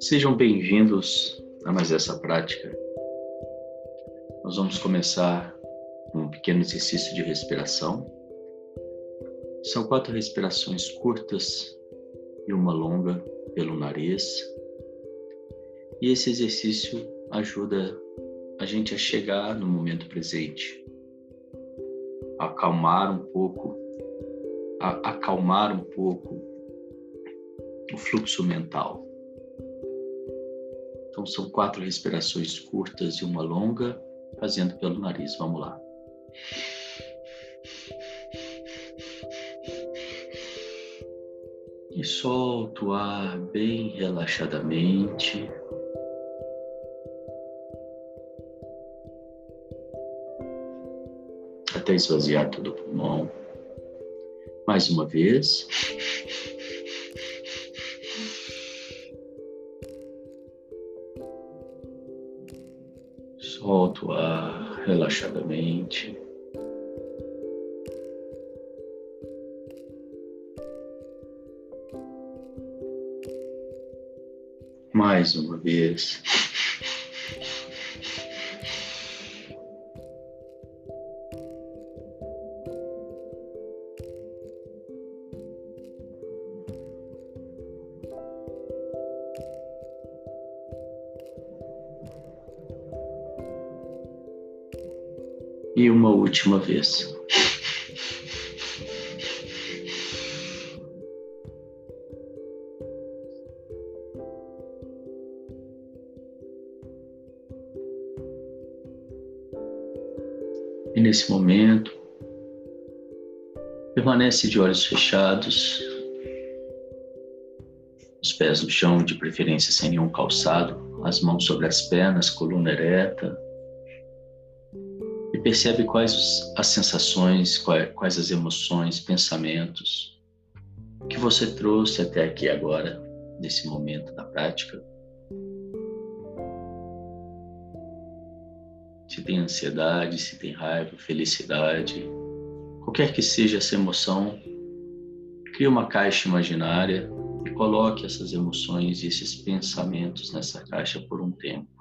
Sejam bem-vindos a mais essa prática. Nós vamos começar com um pequeno exercício de respiração. São quatro respirações curtas e uma longa pelo nariz. E esse exercício ajuda a gente a chegar no momento presente, acalmar um pouco, a acalmar um pouco o fluxo mental. Então são quatro respirações curtas e uma longa, fazendo pelo nariz. Vamos lá. E solta o ar bem relaxadamente. Até esvaziar todo o pulmão. Mais uma vez. Solta o ar relaxadamente. Mais uma vez. E uma última vez. E nesse momento, permanece de olhos fechados, os pés no chão, de preferência sem nenhum calçado, as mãos sobre as pernas, coluna ereta, percebe quais as sensações, quais as emoções, pensamentos que você trouxe até aqui agora, nesse momento da prática. Se tem ansiedade, se tem raiva, felicidade, qualquer que seja essa emoção, crie uma caixa imaginária e coloque essas emoções e esses pensamentos nessa caixa por um tempo.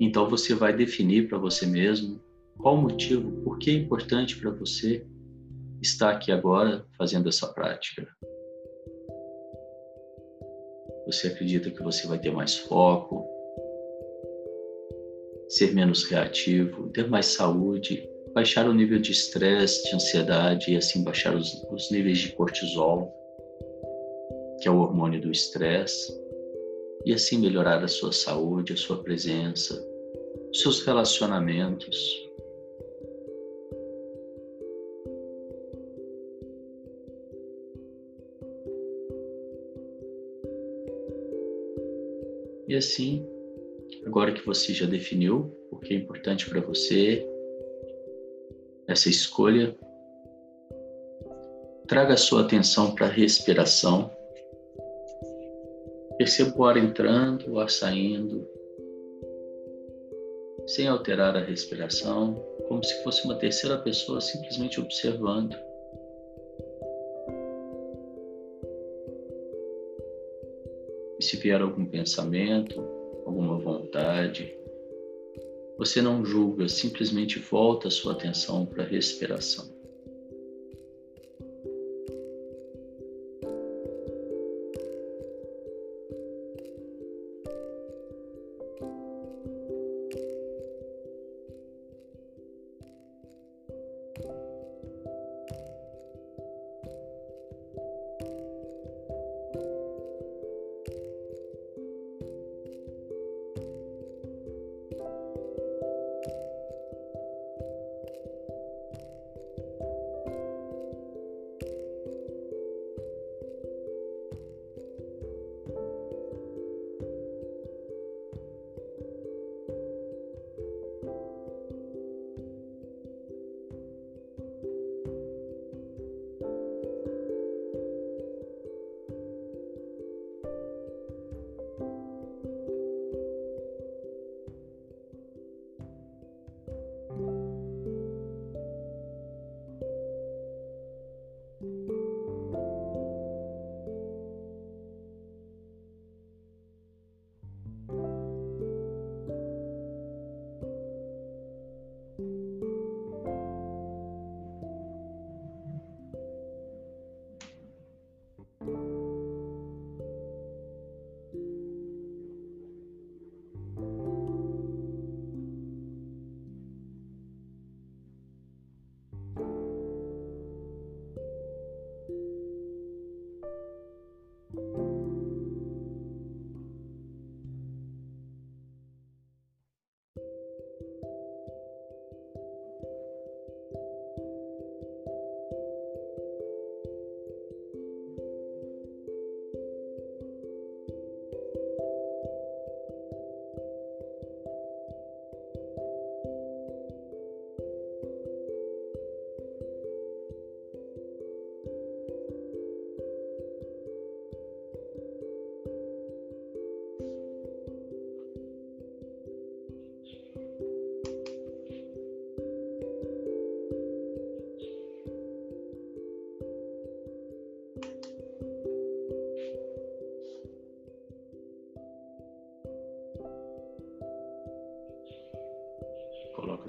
Então você vai definir para você mesmo qual o motivo, por que é importante para você estar aqui agora fazendo essa prática. Você acredita que você vai ter mais foco, ser menos reativo, ter mais saúde, baixar o nível de estresse, de ansiedade e assim baixar os, os níveis de cortisol, que é o hormônio do estresse e assim melhorar a sua saúde, a sua presença, seus relacionamentos. E assim, agora que você já definiu o que é importante para você, essa escolha, traga a sua atenção para a respiração Perceba o ar entrando, o ar saindo, sem alterar a respiração, como se fosse uma terceira pessoa simplesmente observando. E se vier algum pensamento, alguma vontade, você não julga, simplesmente volta a sua atenção para a respiração.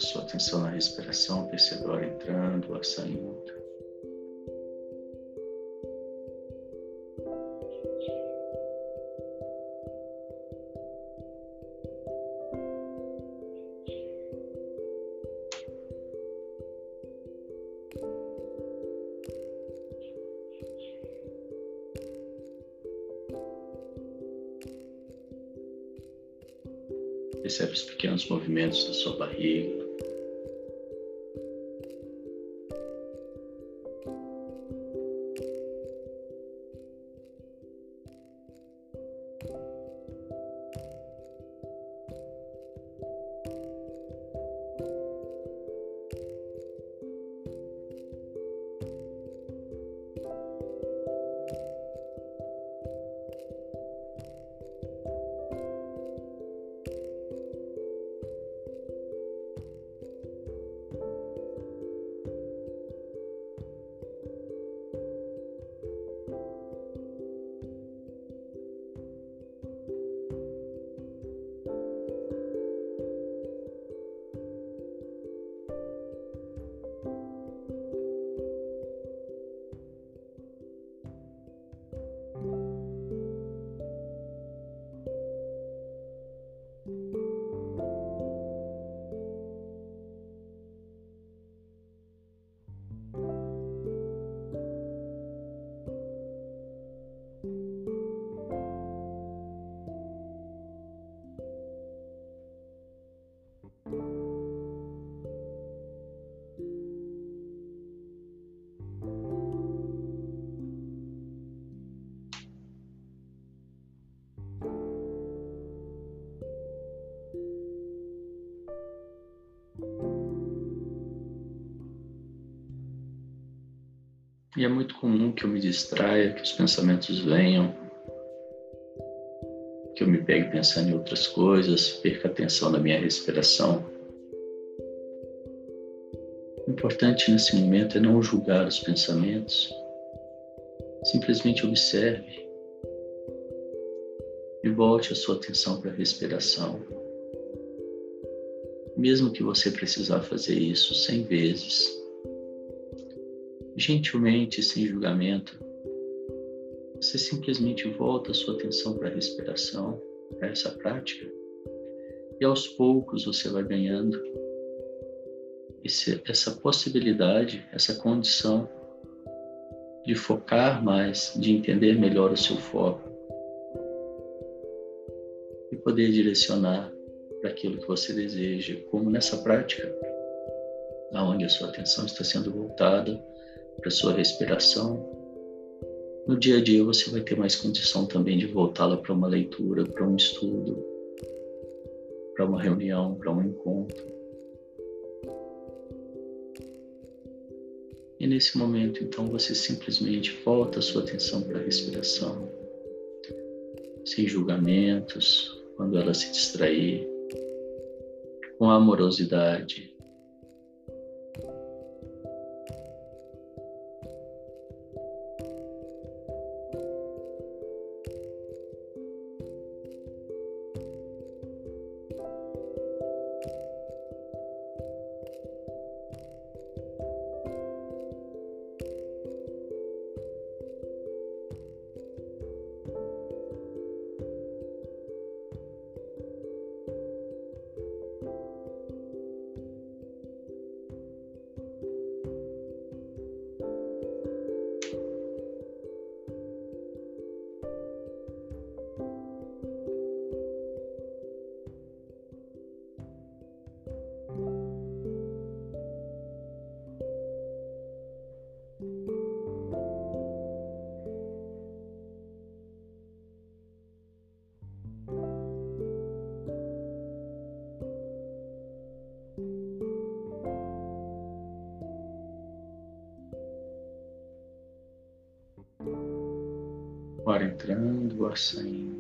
Sua atenção na respiração, percebe o ar entrando, o ar saindo. Pequenos movimentos da sua barriga. E é muito comum que eu me distraia, que os pensamentos venham, que eu me pegue pensando em outras coisas, perca atenção na minha respiração. O importante nesse momento é não julgar os pensamentos, simplesmente observe e volte a sua atenção para a respiração. Mesmo que você precisar fazer isso cem vezes, gentilmente, sem julgamento, você simplesmente volta a sua atenção para a respiração, para essa prática, e aos poucos você vai ganhando esse, essa possibilidade, essa condição de focar mais, de entender melhor o seu foco e poder direcionar para aquilo que você deseja, como nessa prática, aonde a sua atenção está sendo voltada para sua respiração. No dia a dia você vai ter mais condição também de voltá-la para uma leitura, para um estudo, para uma reunião, para um encontro. E nesse momento, então, você simplesmente volta a sua atenção para a respiração, sem julgamentos, quando ela se distrair, com amorosidade, O ar entrando, o ar saindo.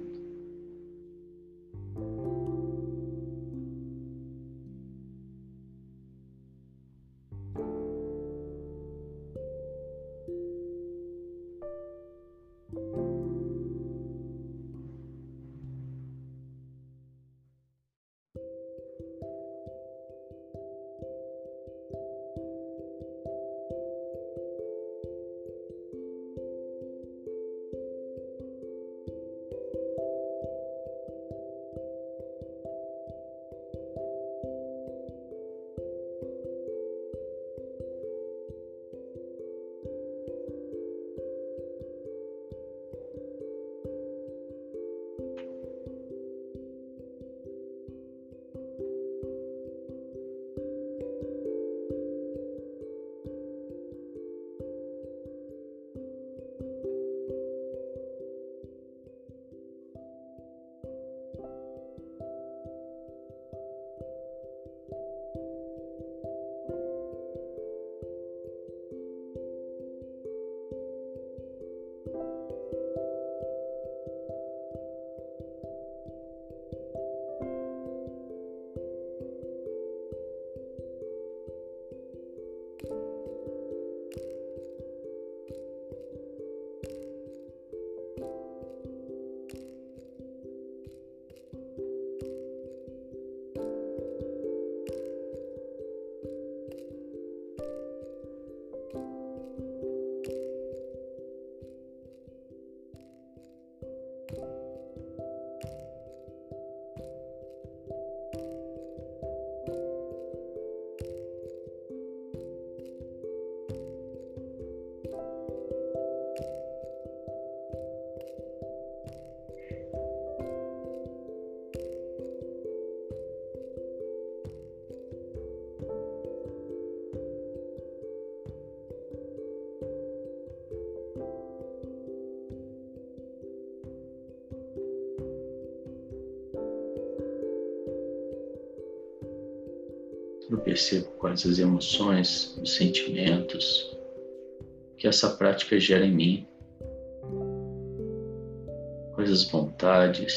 Eu percebo quais as emoções, os sentimentos que essa prática gera em mim, quais as vontades.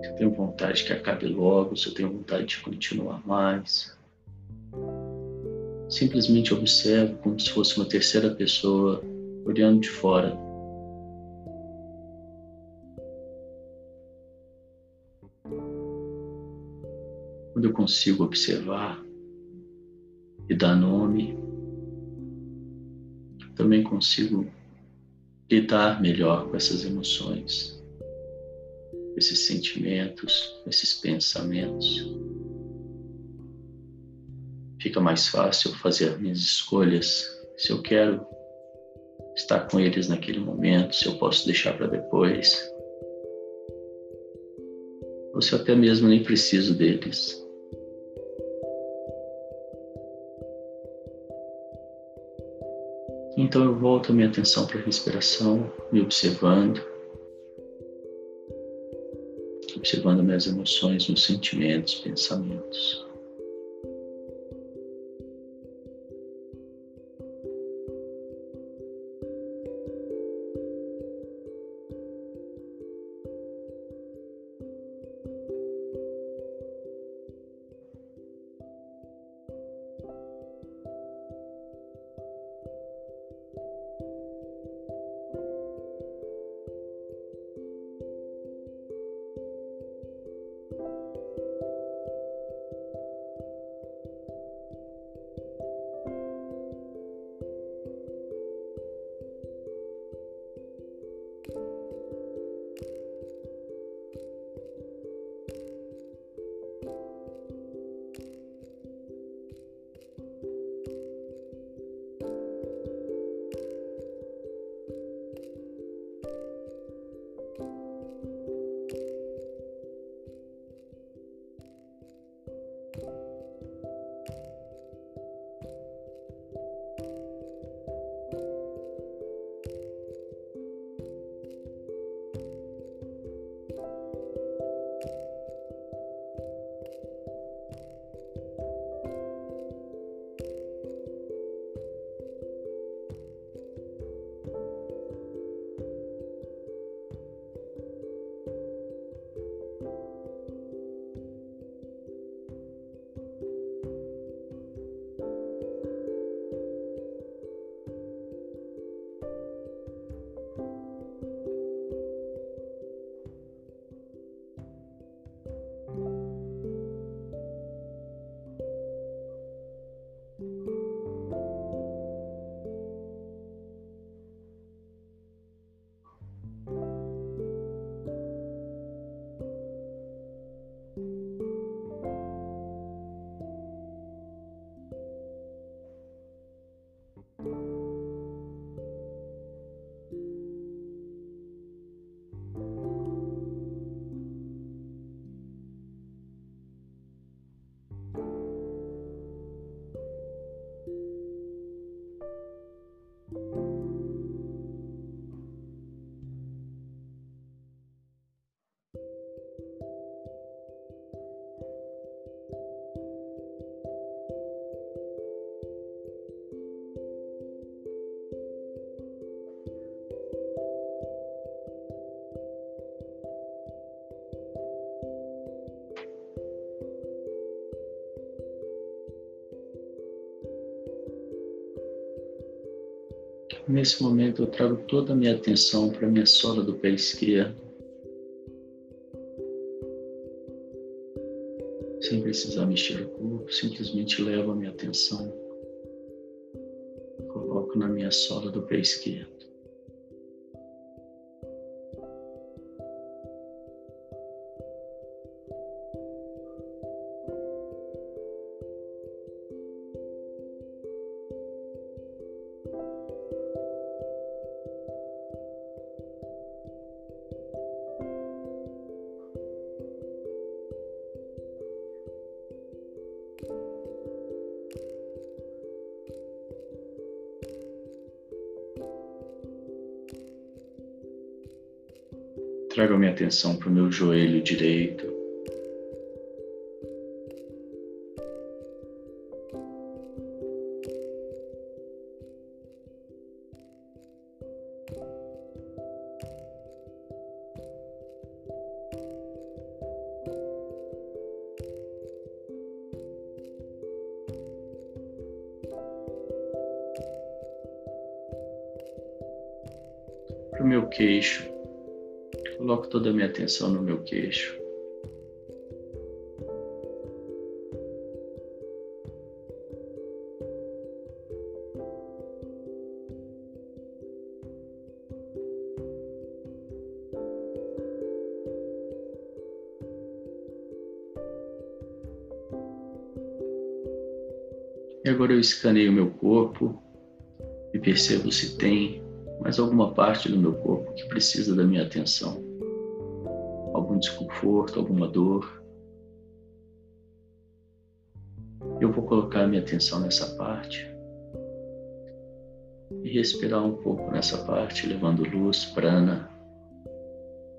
Se eu tenho vontade que acabe logo, se eu tenho vontade de continuar mais. Simplesmente observo como se fosse uma terceira pessoa olhando de fora quando eu consigo observar e dar nome, também consigo lidar melhor com essas emoções, esses sentimentos, esses pensamentos. Fica mais fácil fazer minhas escolhas se eu quero estar com eles naquele momento, se eu posso deixar para depois, ou se eu até mesmo nem preciso deles. Então eu volto a minha atenção para a respiração, me observando, observando minhas emoções, meus sentimentos, pensamentos. Nesse momento eu trago toda a minha atenção para a minha sola do pé esquerdo. Sem precisar mexer o corpo, simplesmente levo a minha atenção. Coloco na minha sola do pé esquerdo. Trago a minha atenção para o meu joelho direito. Toda a minha atenção no meu queixo. E agora eu escaneio o meu corpo e percebo se tem mais alguma parte do meu corpo que precisa da minha atenção. Desconforto, alguma dor. Eu vou colocar minha atenção nessa parte e respirar um pouco nessa parte, levando luz, prana,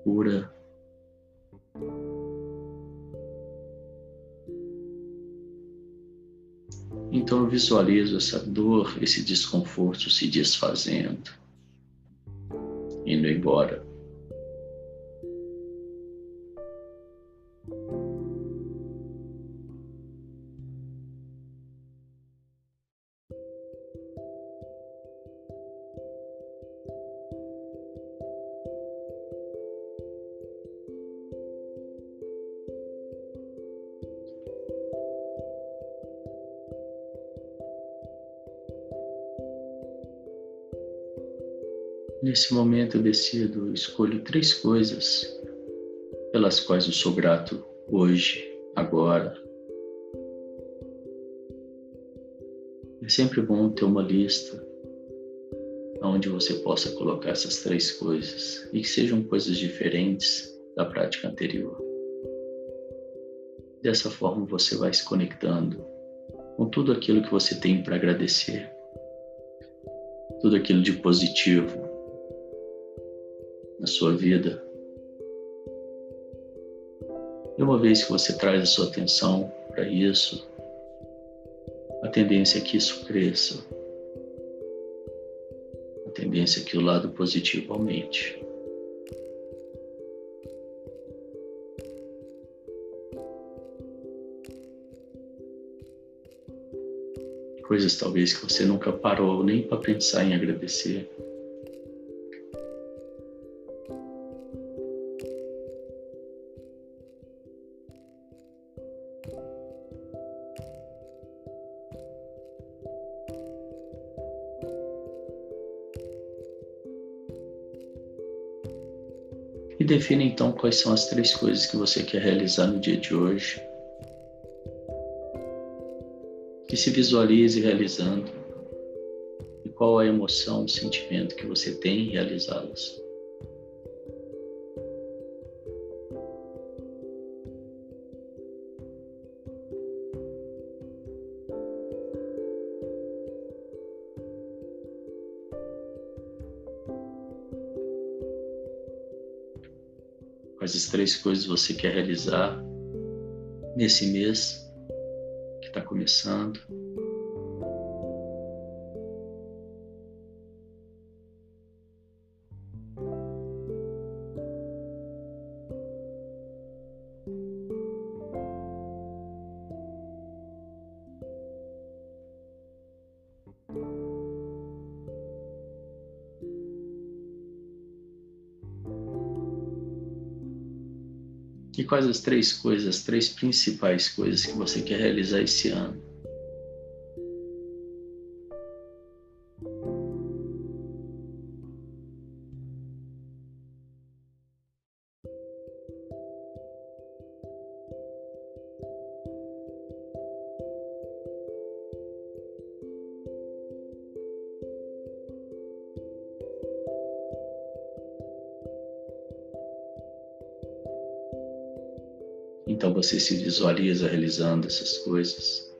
cura Então eu visualizo essa dor, esse desconforto se desfazendo, indo embora. Nesse momento eu decido, escolho três coisas pelas quais eu sou grato hoje, agora. É sempre bom ter uma lista onde você possa colocar essas três coisas e que sejam coisas diferentes da prática anterior. Dessa forma você vai se conectando com tudo aquilo que você tem para agradecer, tudo aquilo de positivo na sua vida. E uma vez que você traz a sua atenção para isso, a tendência é que isso cresça. A tendência é que o lado positivo aumente. Coisas talvez que você nunca parou nem para pensar em agradecer. Define então quais são as três coisas que você quer realizar no dia de hoje. Que se visualize realizando. E qual a emoção, o sentimento que você tem em realizá-las. As três coisas você quer realizar nesse mês que está começando? Quais as três coisas, as três principais coisas que você quer realizar esse ano? Então você se visualiza realizando essas coisas.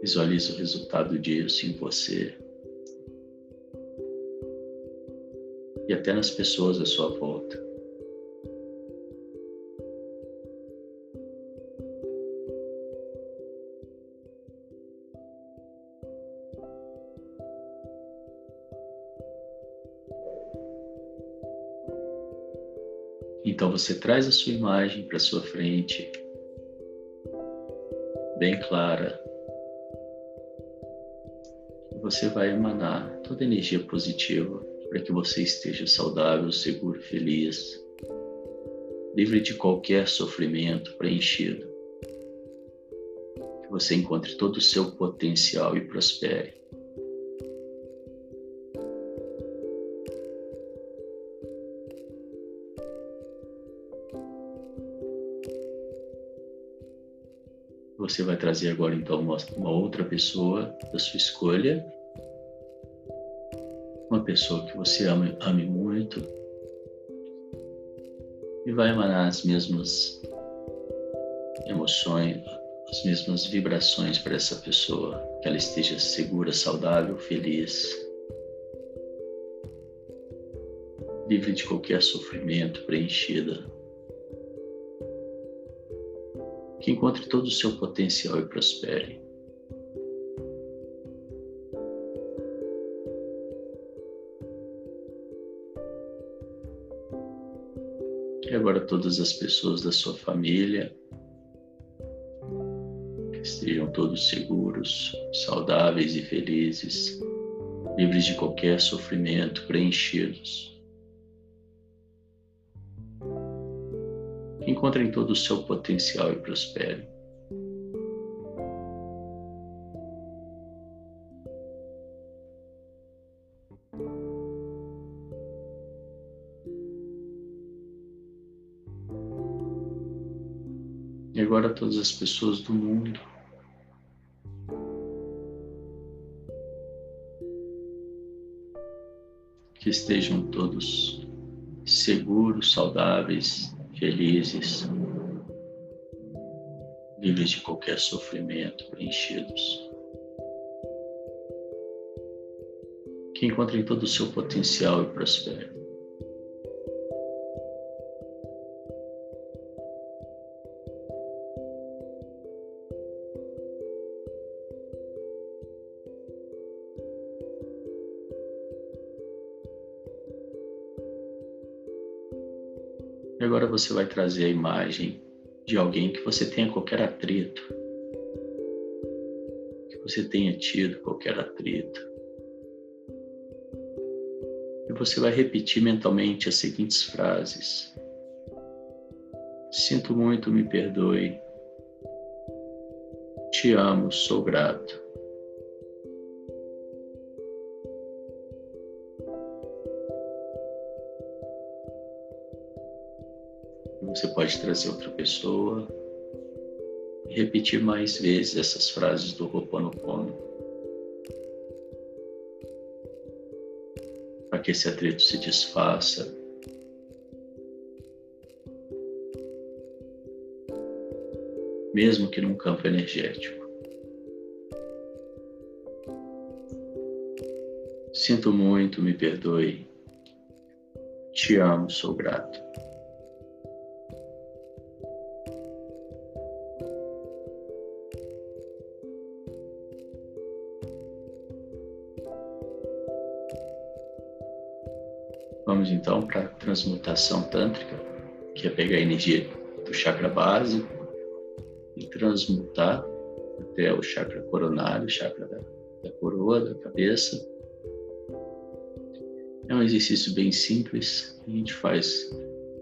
Visualiza o resultado disso em você e até nas pessoas à sua volta. Você traz a sua imagem para sua frente, bem clara. Você vai emanar toda energia positiva para que você esteja saudável, seguro, feliz, livre de qualquer sofrimento, preenchido. Que você encontre todo o seu potencial e prospere. Você vai trazer agora então uma, uma outra pessoa da sua escolha, uma pessoa que você ame, ame muito, e vai emanar as mesmas emoções, as mesmas vibrações para essa pessoa, que ela esteja segura, saudável, feliz, livre de qualquer sofrimento, preenchida. Que encontre todo o seu potencial e prospere. E agora todas as pessoas da sua família que estejam todos seguros, saudáveis e felizes, livres de qualquer sofrimento, preenchidos. Encontrem todo o seu potencial e prosperem. E agora todas as pessoas do mundo. Que estejam todos seguros, saudáveis, felizes, livres de qualquer sofrimento, preenchidos. Que encontrem todo o seu potencial e prosperem. Você vai trazer a imagem de alguém que você tenha qualquer atrito, que você tenha tido qualquer atrito. E você vai repetir mentalmente as seguintes frases: Sinto muito, me perdoe. Te amo, sou grato. Pode trazer outra pessoa e repetir mais vezes essas frases do Ho'oponopono. Para que esse atrito se desfaça. Mesmo que num campo energético. Sinto muito, me perdoe. Te amo, sou grato. Transmutação tântrica, que é pegar a energia do chakra básico e transmutar até o chakra coronário, chakra da, da coroa, da cabeça. É um exercício bem simples, a gente faz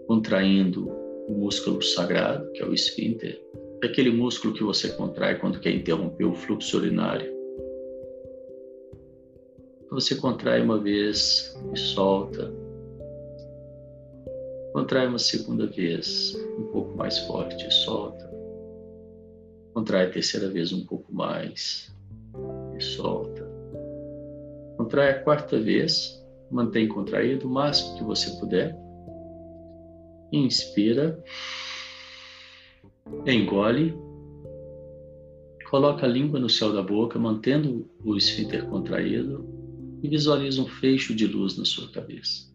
contraindo o músculo sagrado, que é o esfíncter, é aquele músculo que você contrai quando quer interromper o fluxo urinário. Você contrai uma vez e solta, Contrai uma segunda vez, um pouco mais forte, solta. Contrai a terceira vez um pouco mais e solta. Contrai a quarta vez, mantém contraído o máximo que você puder. Inspira, engole, coloca a língua no céu da boca, mantendo o esfíncter contraído e visualiza um fecho de luz na sua cabeça.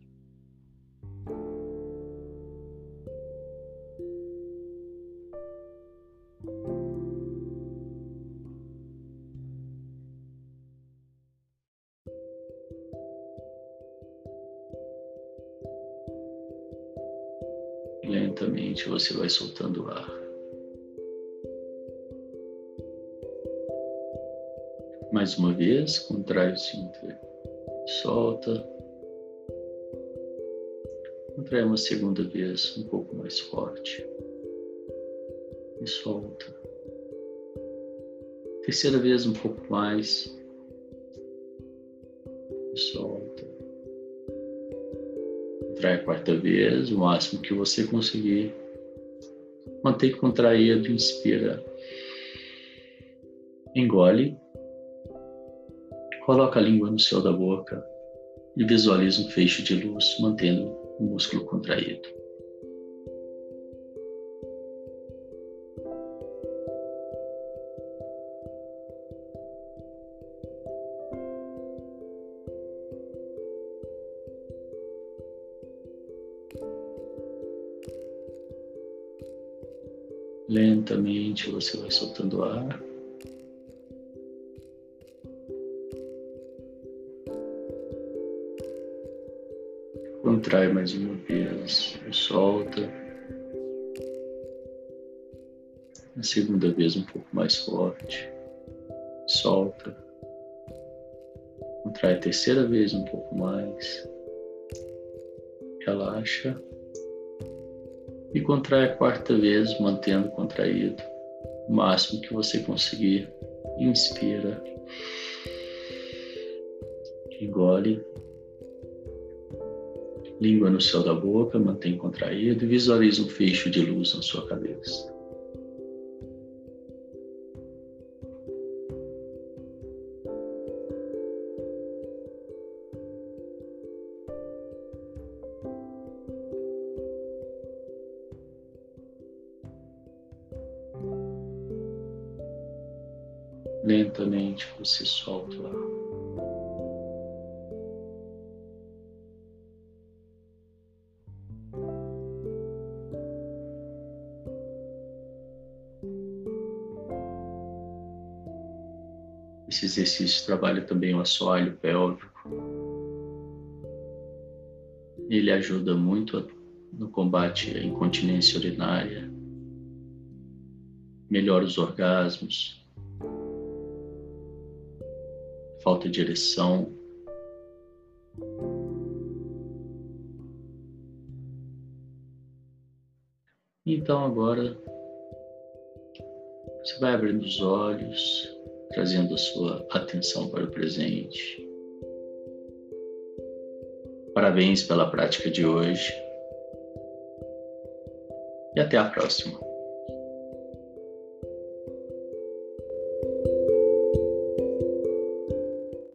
Soltando ar. Mais uma vez, contrai o esfíncter, solta. Contrai uma segunda vez, um pouco mais forte. E solta. Terceira vez, um pouco mais. E solta. Contrai a quarta vez, o máximo que você conseguir. Mantém contraído, inspira. Engole. Coloca a língua no céu da boca e visualiza um feixe de luz, mantendo o músculo contraído. Lentamente você vai soltando ar. Contrai mais uma vez solta. A segunda vez um pouco mais forte. Solta. Contrai a terceira vez um pouco mais. Relaxa. E contrai a quarta vez, mantendo contraído o máximo que você conseguir. Inspira. Engole língua no céu da boca, mantém contraído e visualiza um fecho de luz na sua cabeça. Você solta o ar. Esse exercício trabalha também o assoalho pélvico. Ele ajuda muito no combate à incontinência urinária, melhora os orgasmos, falta de ereção. Então agora você vai abrindo os olhos trazendo a sua atenção para o presente. Parabéns pela prática de hoje e até a próxima.